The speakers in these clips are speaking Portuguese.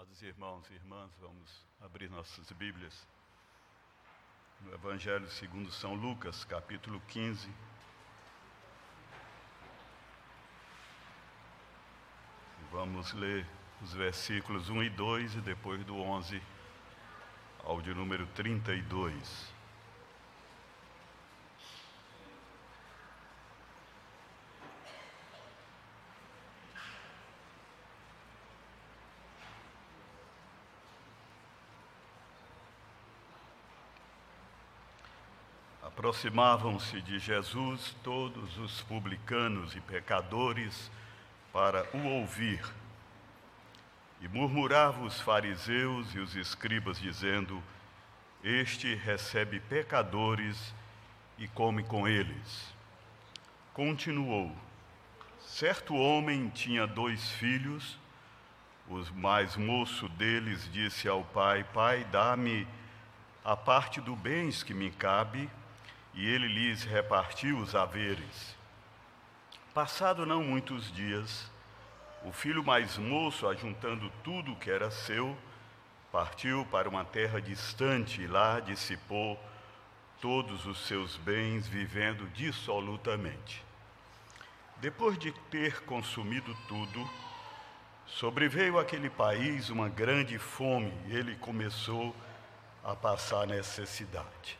Amados irmãos e irmãs, vamos abrir nossas Bíblias no Evangelho segundo São Lucas, capítulo 15. Vamos ler os versículos 1 e 2 e depois do 11 ao de número 32. Aproximavam-se de Jesus todos os publicanos e pecadores para o ouvir. E murmuravam os fariseus e os escribas, dizendo: Este recebe pecadores e come com eles. Continuou: Certo homem tinha dois filhos. O mais moço deles disse ao pai: Pai, dá-me a parte do bens que me cabe e ele lhes repartiu os haveres. Passado não muitos dias, o filho mais moço, ajuntando tudo o que era seu, partiu para uma terra distante e lá dissipou todos os seus bens, vivendo dissolutamente. Depois de ter consumido tudo, sobreveio àquele país uma grande fome e ele começou a passar necessidade.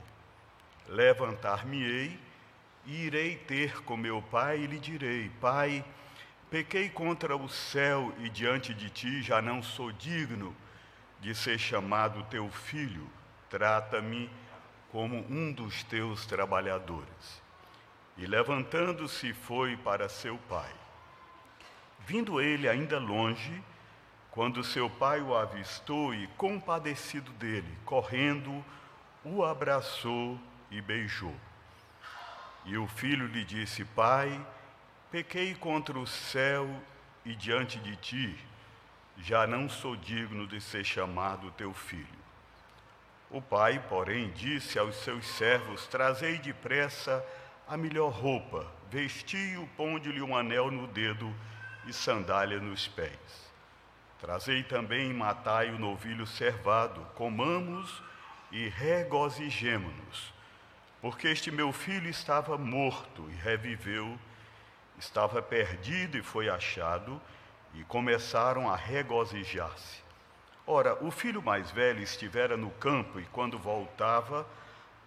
Levantar-me-ei e irei ter com meu pai e lhe direi: Pai, pequei contra o céu e diante de ti já não sou digno de ser chamado teu filho. Trata-me como um dos teus trabalhadores. E levantando-se foi para seu pai. Vindo ele ainda longe, quando seu pai o avistou e compadecido dele, correndo, o abraçou e beijou. E o filho lhe disse: Pai, pequei contra o céu e diante de ti, já não sou digno de ser chamado teu filho. O pai, porém, disse aos seus servos: Trazei depressa a melhor roupa, vesti-o, ponde-lhe um anel no dedo e sandália nos pés. Trazei também matai o novilho servado, comamos e regozijemo-nos porque este meu filho estava morto e reviveu, estava perdido e foi achado, e começaram a regozijar-se. Ora, o filho mais velho estivera no campo e, quando voltava,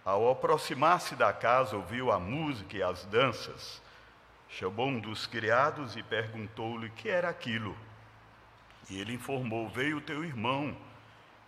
ao aproximar-se da casa, ouviu a música e as danças. Chamou um dos criados e perguntou-lhe que era aquilo. E ele informou: Veio teu irmão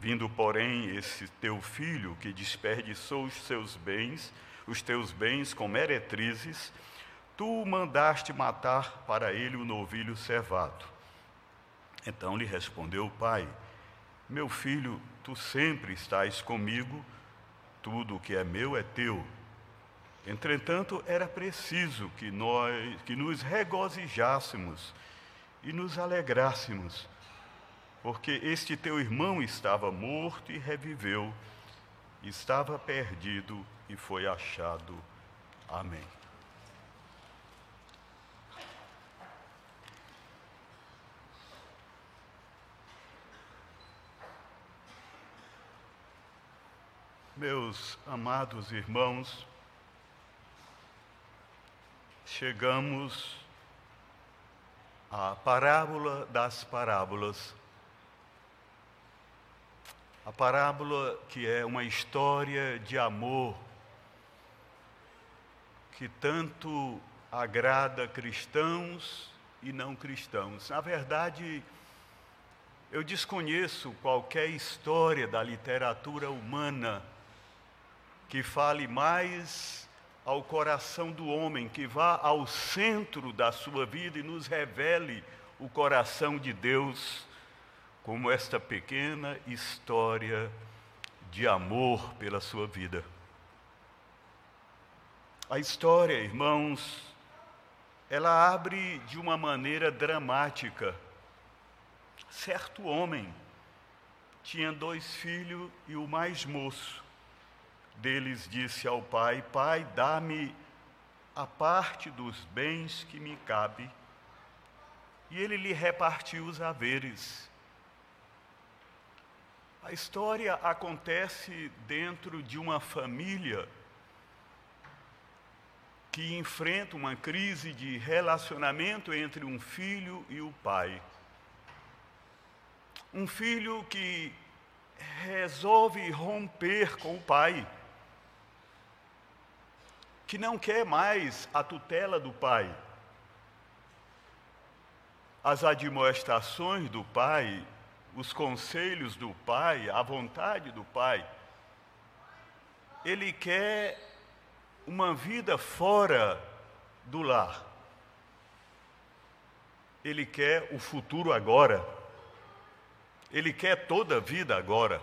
Vindo, porém, esse teu filho que desperdiçou os seus bens, os teus bens com meretrizes, tu mandaste matar para ele o novilho cevado. Então lhe respondeu o pai: Meu filho, tu sempre estás comigo, tudo o que é meu é teu. Entretanto, era preciso que nós que nos regozijássemos e nos alegrássemos porque este teu irmão estava morto e reviveu, estava perdido e foi achado. Amém. Meus amados irmãos, chegamos à parábola das parábolas A parábola que é uma história de amor que tanto agrada cristãos e não cristãos. Na verdade, eu desconheço qualquer história da literatura humana que fale mais ao coração do homem, que vá ao centro da sua vida e nos revele o coração de Deus, como esta pequena história de amor pela sua vida. A história, irmãos, ela abre de uma maneira dramática. Certo homem tinha dois filhos e o mais moço deles disse ao pai: Pai, dá-me a parte dos bens que me cabe. E ele lhe repartiu os haveres. A história acontece dentro de uma família que enfrenta uma crise de relacionamento entre um filho e o pai. Um filho que resolve romper com o pai, que não quer mais a tutela do pai. As admoestações do pai, os conselhos do pai, a vontade do pai. Ele quer uma vida fora do lar. Ele quer o futuro agora. Ele quer toda a vida agora.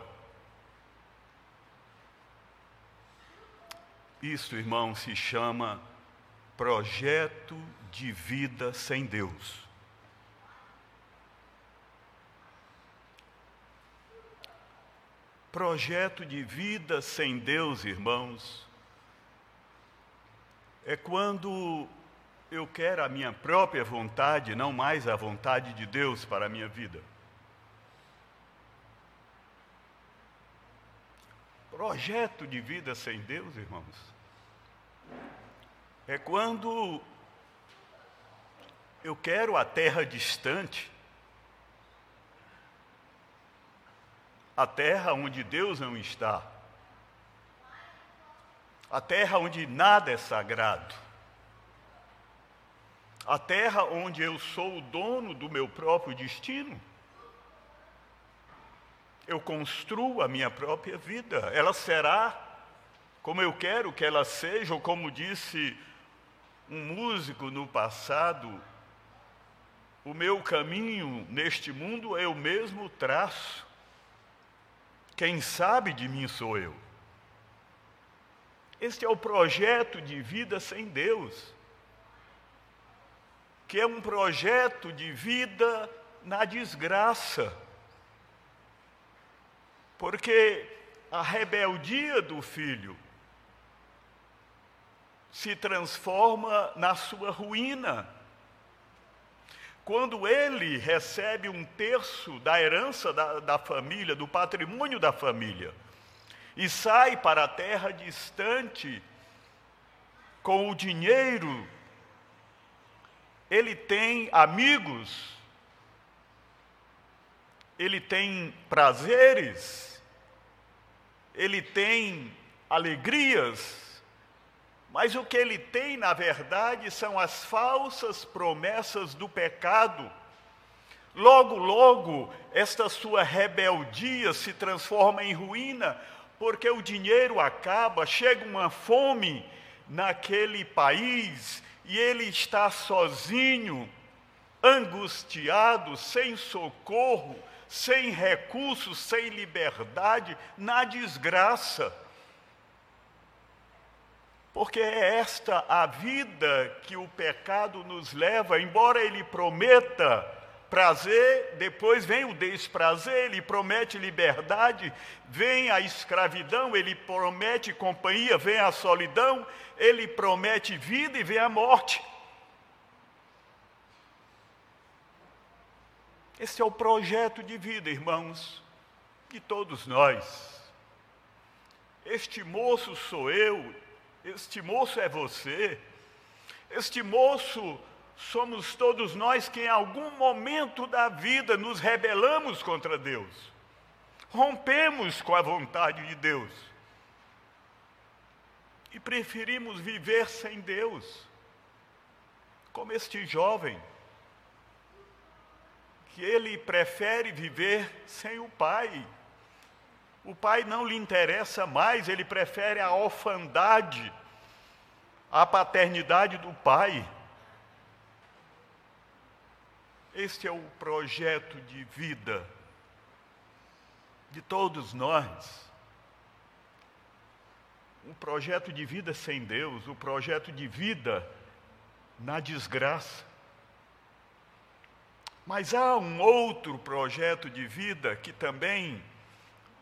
Isso, irmão, se chama projeto de vida sem Deus. Projeto de vida sem Deus, irmãos, é quando eu quero a minha própria vontade, não mais a vontade de Deus para a minha vida. Projeto de vida sem Deus, irmãos, é quando eu quero a terra distante, a terra onde Deus não está a terra onde nada é sagrado, a terra onde eu sou o dono do meu próprio destino. Eu construo a minha própria vida, ela será como eu quero que ela seja, ou como disse um músico no passado, o meu caminho neste mundo eu mesmo traço. Quem sabe de mim sou eu. Este é o projeto de vida sem Deus, que é um projeto de vida na desgraça. Porque a rebeldia do filho se transforma na sua ruína. Quando ele recebe um terço da herança da, da família, do patrimônio da família, e sai para a terra distante com o dinheiro, ele tem amigos, ele tem prazeres, ele tem alegrias, mas o que ele tem, na verdade, são as falsas promessas do pecado. Logo, logo, esta sua rebeldia se transforma em ruína, porque o dinheiro acaba, chega uma fome naquele país e ele está sozinho, angustiado, sem socorro, sem recursos, sem liberdade, na desgraça. Porque é esta a vida que o pecado nos leva, embora ele prometa prazer, depois vem o desprazer, ele promete liberdade, vem a escravidão, ele promete companhia, vem a solidão, ele promete vida e vem a morte. Esse é o projeto de vida, irmãos, de todos nós. Este moço sou eu, este moço é você, este moço somos todos nós que em algum momento da vida nos rebelamos contra Deus. rompemos com a vontade de Deus e preferimos viver sem Deus, como este jovem, que ele prefere viver sem o pai. O pai não lhe interessa mais, ele prefere a orfandade, a paternidade do pai. Este é o projeto de vida de todos nós. Um projeto de vida sem Deus, o projeto de vida na desgraça. Mas há um outro projeto de vida que também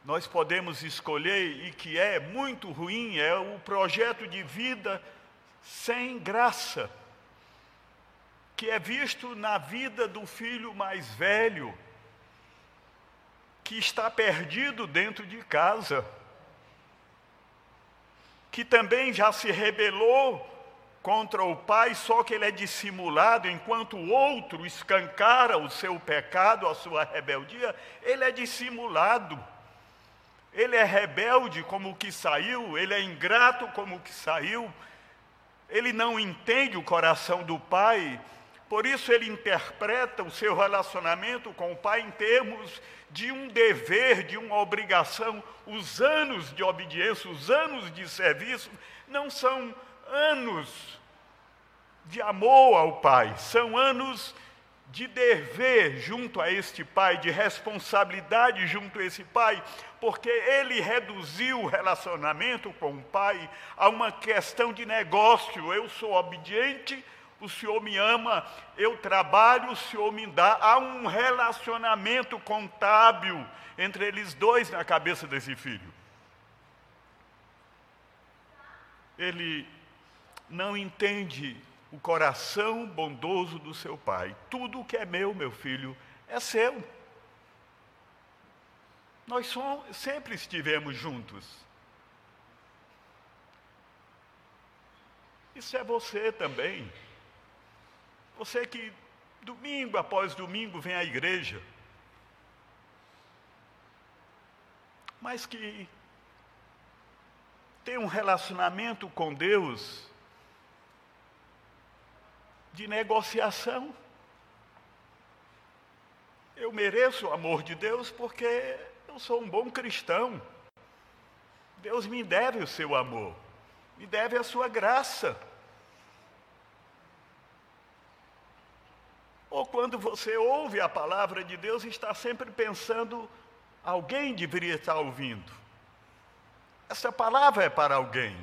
nós podemos escolher e que é muito ruim, é o projeto de vida sem graça, que é visto na vida do filho mais velho, que está perdido dentro de casa, que também já se rebelou contra o pai, só que ele é dissimulado, enquanto o outro escancara o seu pecado, a sua rebeldia, ele é dissimulado. Ele é rebelde como o que saiu, ele é ingrato como o que saiu, ele não entende o coração do pai, por isso ele interpreta o seu relacionamento com o pai em termos de um dever, de uma obrigação. Os anos de obediência, os anos de serviço, não são anos de amor ao pai, são anos de dever junto a este pai, de responsabilidade junto a esse pai, porque ele reduziu o relacionamento com o pai a uma questão de negócio. Eu sou obediente, o Senhor me ama, eu trabalho, o Senhor me dá. Há um relacionamento contábil entre eles dois na cabeça desse filho. Ele não entende o coração bondoso do seu pai. Tudo que é meu, meu filho, é seu. Nós somos, sempre estivemos juntos. Isso é você também. Você que domingo após domingo vem à igreja, mas que tem um relacionamento com Deus de negociação. Eu mereço o amor de Deus porque eu sou um bom cristão. Deus me deve o seu amor, me deve a sua graça. Ou quando você ouve a palavra de Deus, está sempre pensando, alguém deveria estar ouvindo. Essa palavra é para alguém,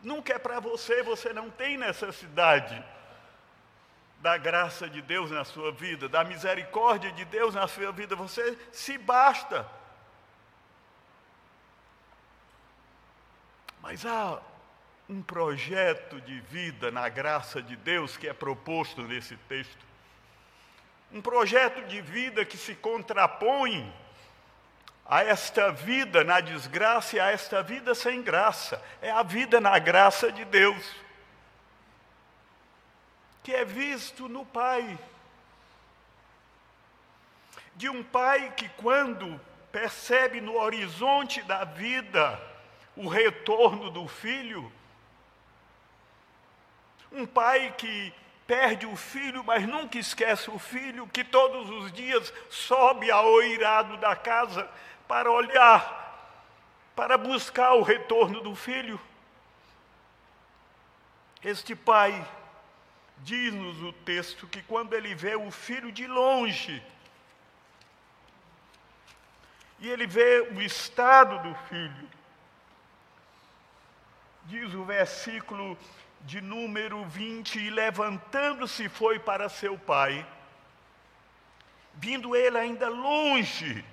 nunca é para você, você não tem necessidade da graça de Deus na sua vida, da misericórdia de Deus na sua vida, você se basta. Mas há um projeto de vida na graça de Deus que é proposto nesse texto um projeto de vida que se contrapõe a esta vida na desgraça e a esta vida sem graça. É a vida na graça de Deus, que é visto no Pai. De um Pai que, quando percebe no horizonte da vida o retorno do filho, um pai que perde o filho, mas nunca esquece o filho, que todos os dias sobe ao eirado da casa para olhar, para buscar o retorno do filho. Este pai, diz-nos o texto, que quando ele vê o filho de longe, e ele vê o estado do filho, diz o versículo de número 20, e levantando-se foi para seu pai, vindo ele ainda longe,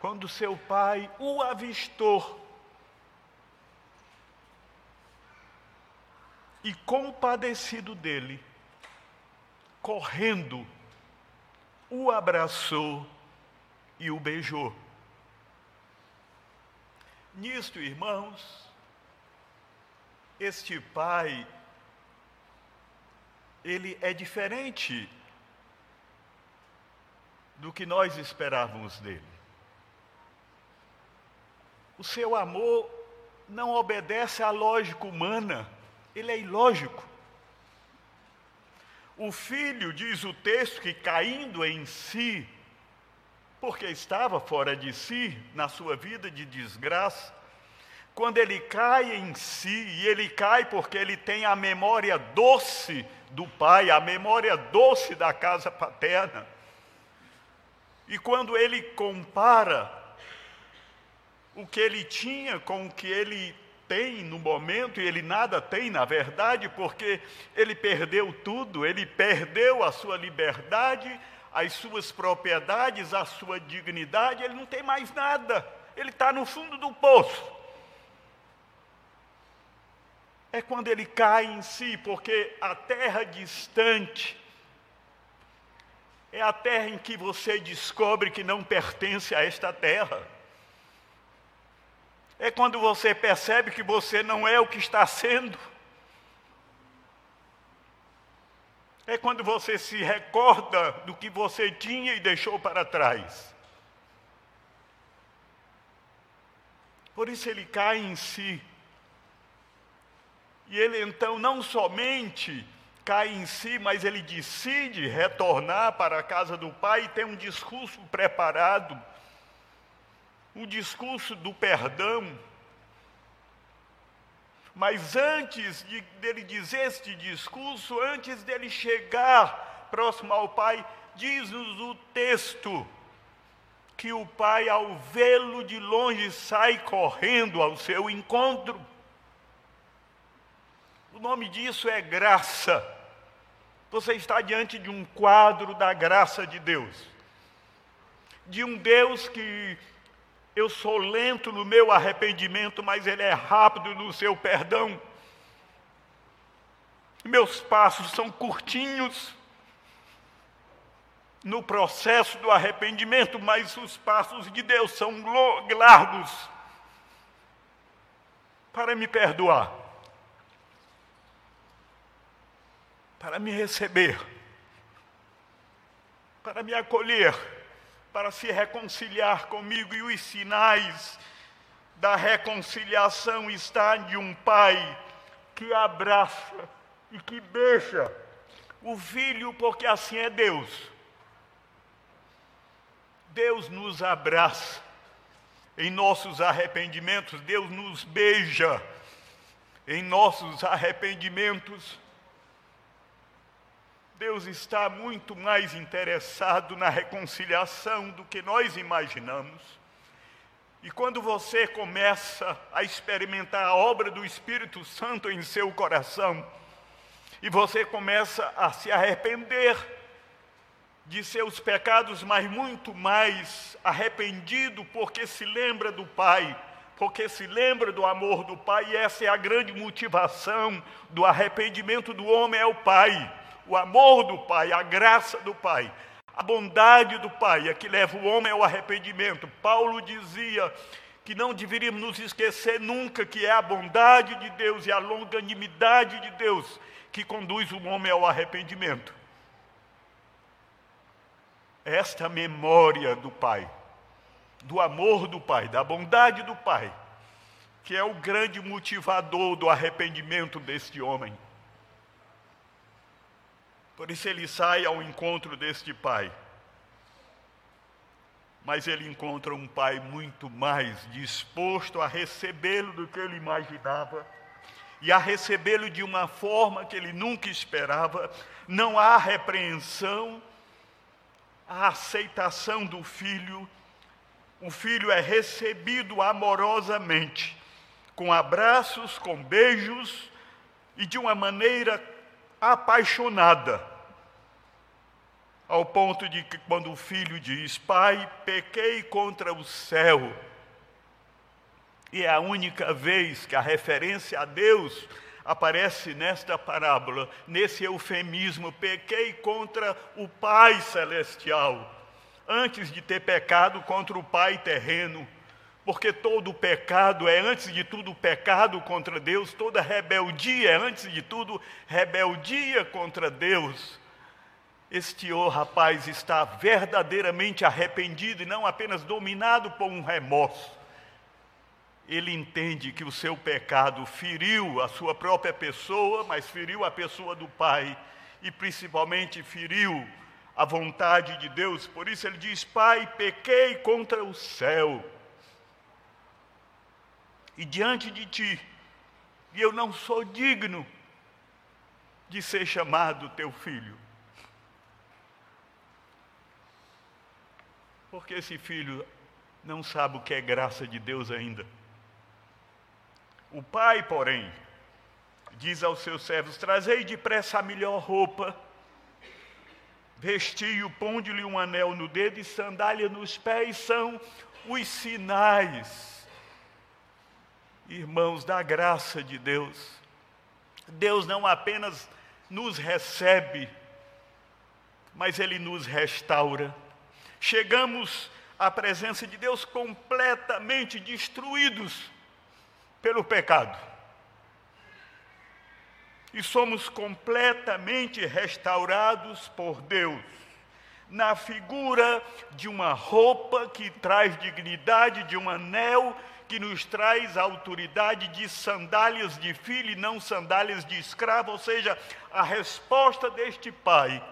quando seu pai o avistou, e compadecido dele, correndo, o abraçou e o beijou. Nisto, irmãos, este pai, ele é diferente do que nós esperávamos dele. o seu amor não obedece à lógica humana, ele é ilógico. O filho, diz o texto, que caindo em si, porque estava fora de si, na sua vida de desgraça, quando ele cai em si, e ele cai porque ele tem a memória doce do pai, a memória doce da casa paterna. E quando ele compara o que ele tinha com o que ele tem no momento, e ele nada tem na verdade, porque ele perdeu tudo, ele perdeu a sua liberdade, as suas propriedades, a sua dignidade, ele não tem mais nada, ele está no fundo do poço. É quando ele cai em si, porque a terra distante é a terra em que você descobre que não pertence a esta terra. É quando você percebe que você não é o que está sendo. É quando você se recorda do que você tinha e deixou para trás. Por isso ele cai em si. E ele então não somente cai em si, mas ele decide retornar para a casa do pai e tem um discurso preparado o discurso do perdão. Mas antes de, dele dizer este discurso, antes dele chegar próximo ao Pai, diz-nos o texto que o Pai, ao vê-lo de longe, sai correndo ao seu encontro. O nome disso é graça. Você está diante de um quadro da graça de Deus. De um Deus que eu sou lento no meu arrependimento, mas Ele é rápido no seu perdão. Meus passos são curtinhos no processo do arrependimento, mas os passos de Deus são largos para me perdoar, para me receber, para me acolher para se reconciliar comigo, e os sinais da reconciliação estão de um pai que abraça e que beija o filho, porque assim é Deus. Deus nos abraça em nossos arrependimentos, Deus nos beija em nossos arrependimentos. Deus está muito mais interessado na reconciliação do que nós imaginamos. E quando você começa a experimentar a obra do Espírito Santo em seu coração, e você começa a se arrepender de seus pecados, mas muito mais arrependido porque se lembra do Pai, porque se lembra do amor do Pai, e essa é a grande motivação do arrependimento do homem é o Pai o amor do Pai, a graça do Pai, a bondade do Pai é que leva o homem ao arrependimento. Paulo dizia que não deveríamos nos esquecer nunca que é a bondade de Deus e a longanimidade de Deus que conduz o homem ao arrependimento. Esta memória do Pai, do amor do Pai, da bondade do Pai, que é o grande motivador do arrependimento deste homem. Por isso ele sai ao encontro deste pai. Mas ele encontra um pai muito mais disposto a recebê-lo do que ele imaginava e a recebê-lo de uma forma que ele nunca esperava. Não há repreensão, a aceitação do filho. O filho é recebido amorosamente, com abraços, com beijos e de uma maneira apaixonada, ao ponto de que quando o filho diz: Pai, pequei contra o céu, e é a única vez que a referência a Deus aparece nesta parábola, nesse eufemismo: pequei contra o Pai celestial, antes de ter pecado contra o Pai terreno porque todo pecado é, antes de tudo, pecado contra Deus, toda rebeldia é, antes de tudo, rebeldia contra Deus. Este oh, rapaz está verdadeiramente arrependido e não apenas dominado por um remorso. ele entende que o seu pecado feriu a sua própria pessoa, mas feriu a pessoa do Pai e principalmente feriu a vontade de Deus. Por isso ele diz: Pai, pequei contra o céu e diante de ti, e eu não sou digno de ser chamado teu filho. Porque esse filho não sabe o que é graça de Deus ainda. O pai, porém, diz aos seus servos: Trazei depressa a melhor roupa, vestiu, ponde-lhe um anel no dedo e sandália nos pés, são os sinais, irmãos, da graça de Deus. Deus não apenas nos recebe, mas Ele nos restaura. Chegamos à presença de Deus completamente destruídos pelo pecado. E somos completamente restaurados por Deus, na figura de uma roupa que traz dignidade, de um anel que nos traz a autoridade de sandálias de filho e não sandálias de escravo, ou seja, a resposta deste pai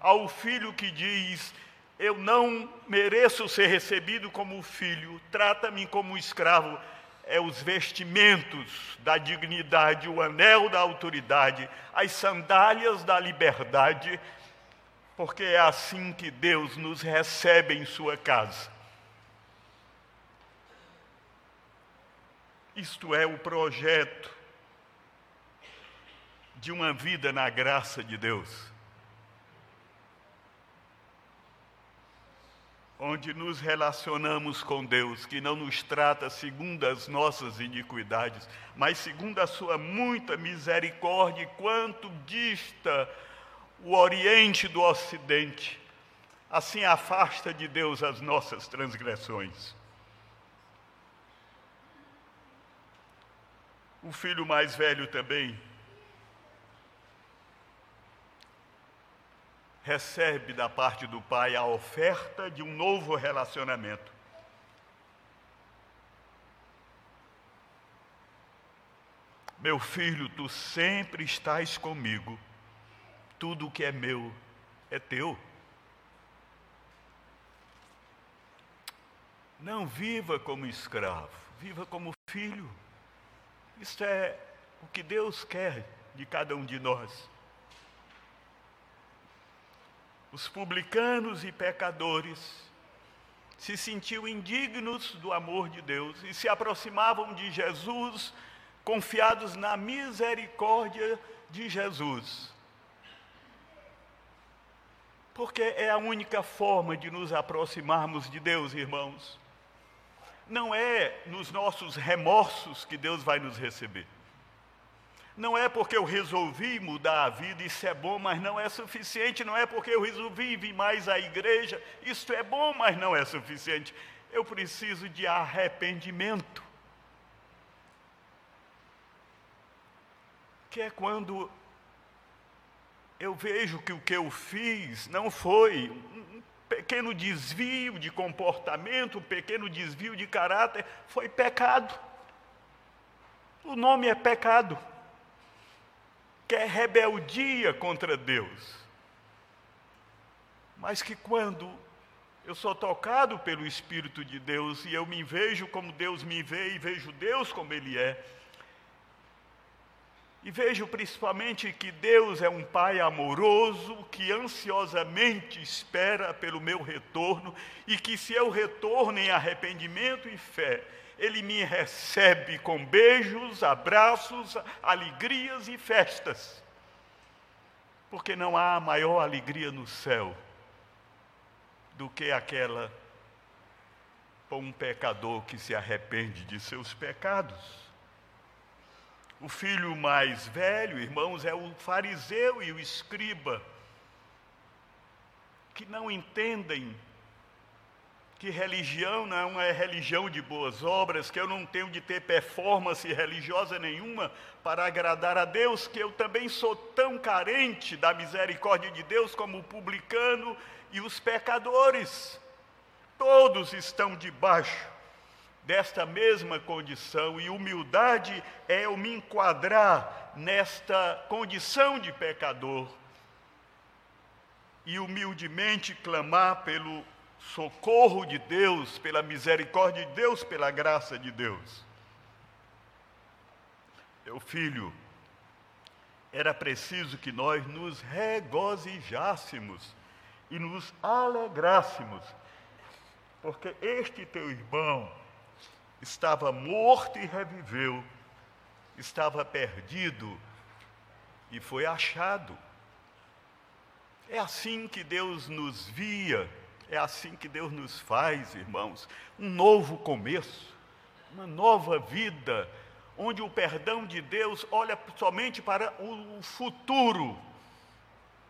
ao filho que diz: Eu não mereço ser recebido como filho, trata-me como escravo é os vestimentos da dignidade, o anel da autoridade, as sandálias da liberdade, porque é assim que Deus nos recebe em sua casa. Isto é o projeto de uma vida na graça de Deus. onde nos relacionamos com Deus, que não nos trata segundo as nossas iniquidades, mas segundo a sua muita misericórdia, quanto dista o Oriente do Ocidente, assim afasta de Deus as nossas transgressões. O filho mais velho também recebe da parte do pai a oferta de um novo relacionamento. Meu filho, tu sempre estás comigo, tudo que é meu é teu. Não viva como escravo, viva como filho. Isso é o que Deus quer de cada um de nós os publicanos e pecadores se sentiam indignos do amor de Deus e se aproximavam de Jesus confiados na misericórdia de Jesus. Porque é a única forma de nos aproximarmos de Deus, irmãos. Não é nos nossos remorsos que Deus vai nos receber. Não é porque eu resolvi mudar a vida, isso é bom, mas não é suficiente. Não é porque eu resolvi vir mais à igreja, isso é bom, mas não é suficiente. Eu preciso de arrependimento. Que é quando eu vejo que o que eu fiz não foi pequeno desvio de comportamento, pequeno desvio de caráter, foi pecado. O nome é pecado que é rebeldia contra Deus. Mas que quando eu sou tocado pelo Espírito de Deus e eu me vejo como Deus me vê e vejo Deus como Ele é, e vejo principalmente que Deus é um Pai amoroso que ansiosamente espera pelo meu retorno e que se eu retorno em arrependimento e fé, ele me recebe com beijos, abraços, alegrias e festas. Porque não há maior alegria no céu do que aquela com um pecador que se arrepende de seus pecados. O filho mais velho, irmãos, é o fariseu e o escriba, que não entendem que religião não é religião de boas obras, que eu não tenho de ter performance religiosa nenhuma para agradar a Deus, que eu também sou tão carente da misericórdia de Deus como o publicano e os pecadores. Todos estão debaixo desta mesma condição, e humildade é eu me enquadrar nesta condição de pecador e humildemente clamar pelo socorro de Deus, pela misericórdia de Deus, pela graça de Deus. Meu filho, era preciso que nós nos regozijássemos e nos alegrássemos, porque este teu irmão estava morto e reviveu, estava perdido e foi achado. É assim que Deus nos via, é assim que Deus nos faz, irmãos. Um novo começo, uma nova vida, onde o perdão de Deus olha somente para o futuro,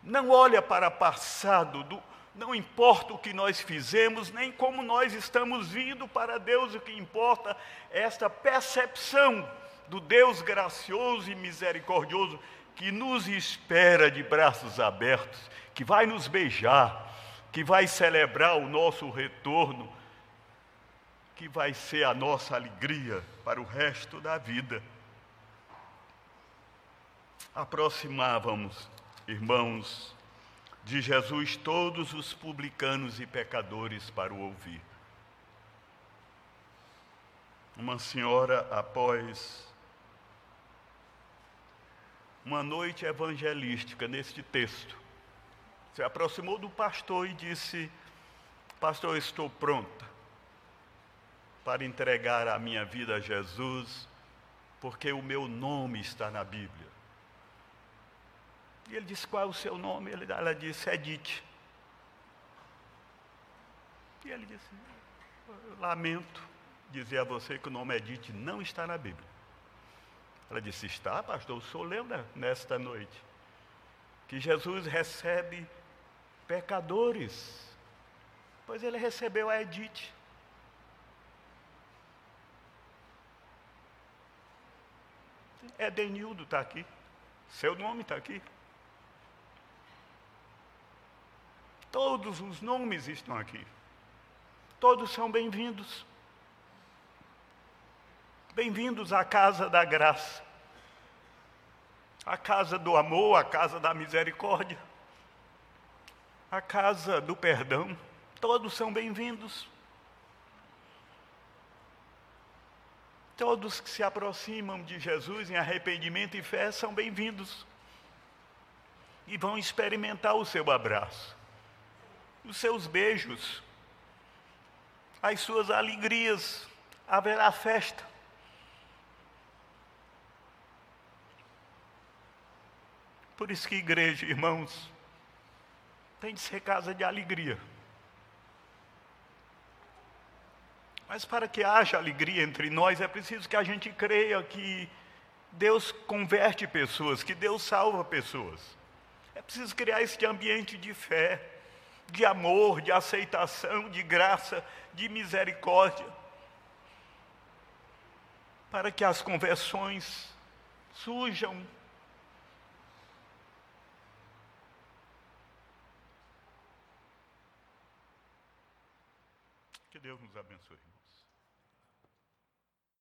não olha para o passado, do, não importa o que nós fizemos, nem como nós estamos vindo para Deus, o que importa é esta percepção do Deus gracioso e misericordioso que nos espera de braços abertos, que vai nos beijar, que vai celebrar o nosso retorno, que vai ser a nossa alegria para o resto da vida. Aproximávamos, irmãos, de Jesus todos os publicanos e pecadores para o ouvir. Uma senhora, após uma noite evangelística neste texto, se aproximou do pastor e disse: Pastor, estou pronta para entregar a minha vida a Jesus, porque o meu nome está na Bíblia. E ele disse: Qual é o seu nome? ela disse: Edith. E ele disse: Lamento dizer a você que o nome Edith não está na Bíblia. Ela disse: Está, pastor, senhor lembra nesta noite que Jesus recebe pecadores. Pois ele recebeu a Edith. Edenildo está aqui. Seu nome está aqui. Todos os nomes estão aqui. Todos são bem-vindos. Bem-vindos à casa da graça, à casa do amor, à casa da misericórdia, à casa do perdão. Todos são bem-vindos. Todos que se aproximam de Jesus em arrependimento e fé são bem-vindos. E vão experimentar o seu abraço, os seus beijos, as suas alegrias. Haverá festa. Por isso que igreja, irmãos, tem de ser casa de alegria. Mas para que haja alegria entre nós, é preciso que a gente creia que Deus converte pessoas, que Deus salva pessoas. É preciso criar este ambiente de fé, de amor, de aceitação, de graça, de misericórdia, para que as conversões surjam Que Deus nos abençoe.